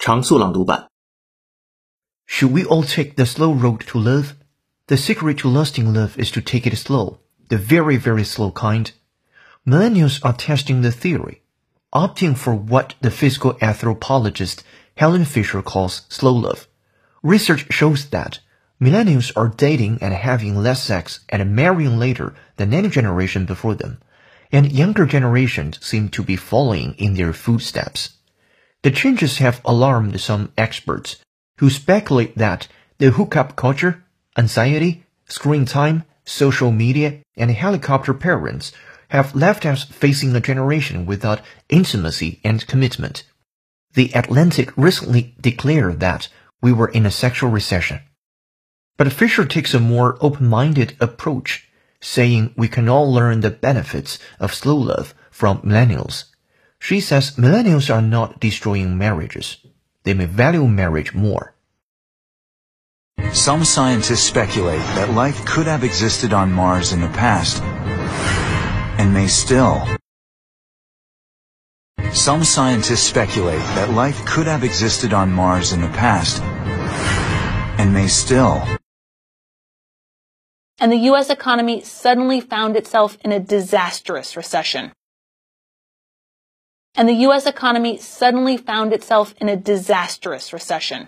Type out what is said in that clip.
常速朗读版。Should we all take the slow road to love? The secret to lasting love is to take it slow, the very, very slow kind. Millennials are testing the theory, opting for what the physical anthropologist Helen Fisher calls slow love. Research shows that millennials are dating and having less sex and marrying later than any generation before them, and younger generations seem to be following in their footsteps. The changes have alarmed some experts, who speculate that the hookup culture, anxiety, screen time, social media, and helicopter parents have left us facing a generation without intimacy and commitment. The Atlantic recently declared that we were in a sexual recession. But Fisher takes a more open-minded approach, saying we can all learn the benefits of slow love from millennials. She says millennials are not destroying marriages. They may value marriage more. Some scientists speculate that life could have existed on Mars in the past and may still. Some scientists speculate that life could have existed on Mars in the past and may still. And the U.S. economy suddenly found itself in a disastrous recession and the U.S. economy suddenly found itself in a disastrous recession.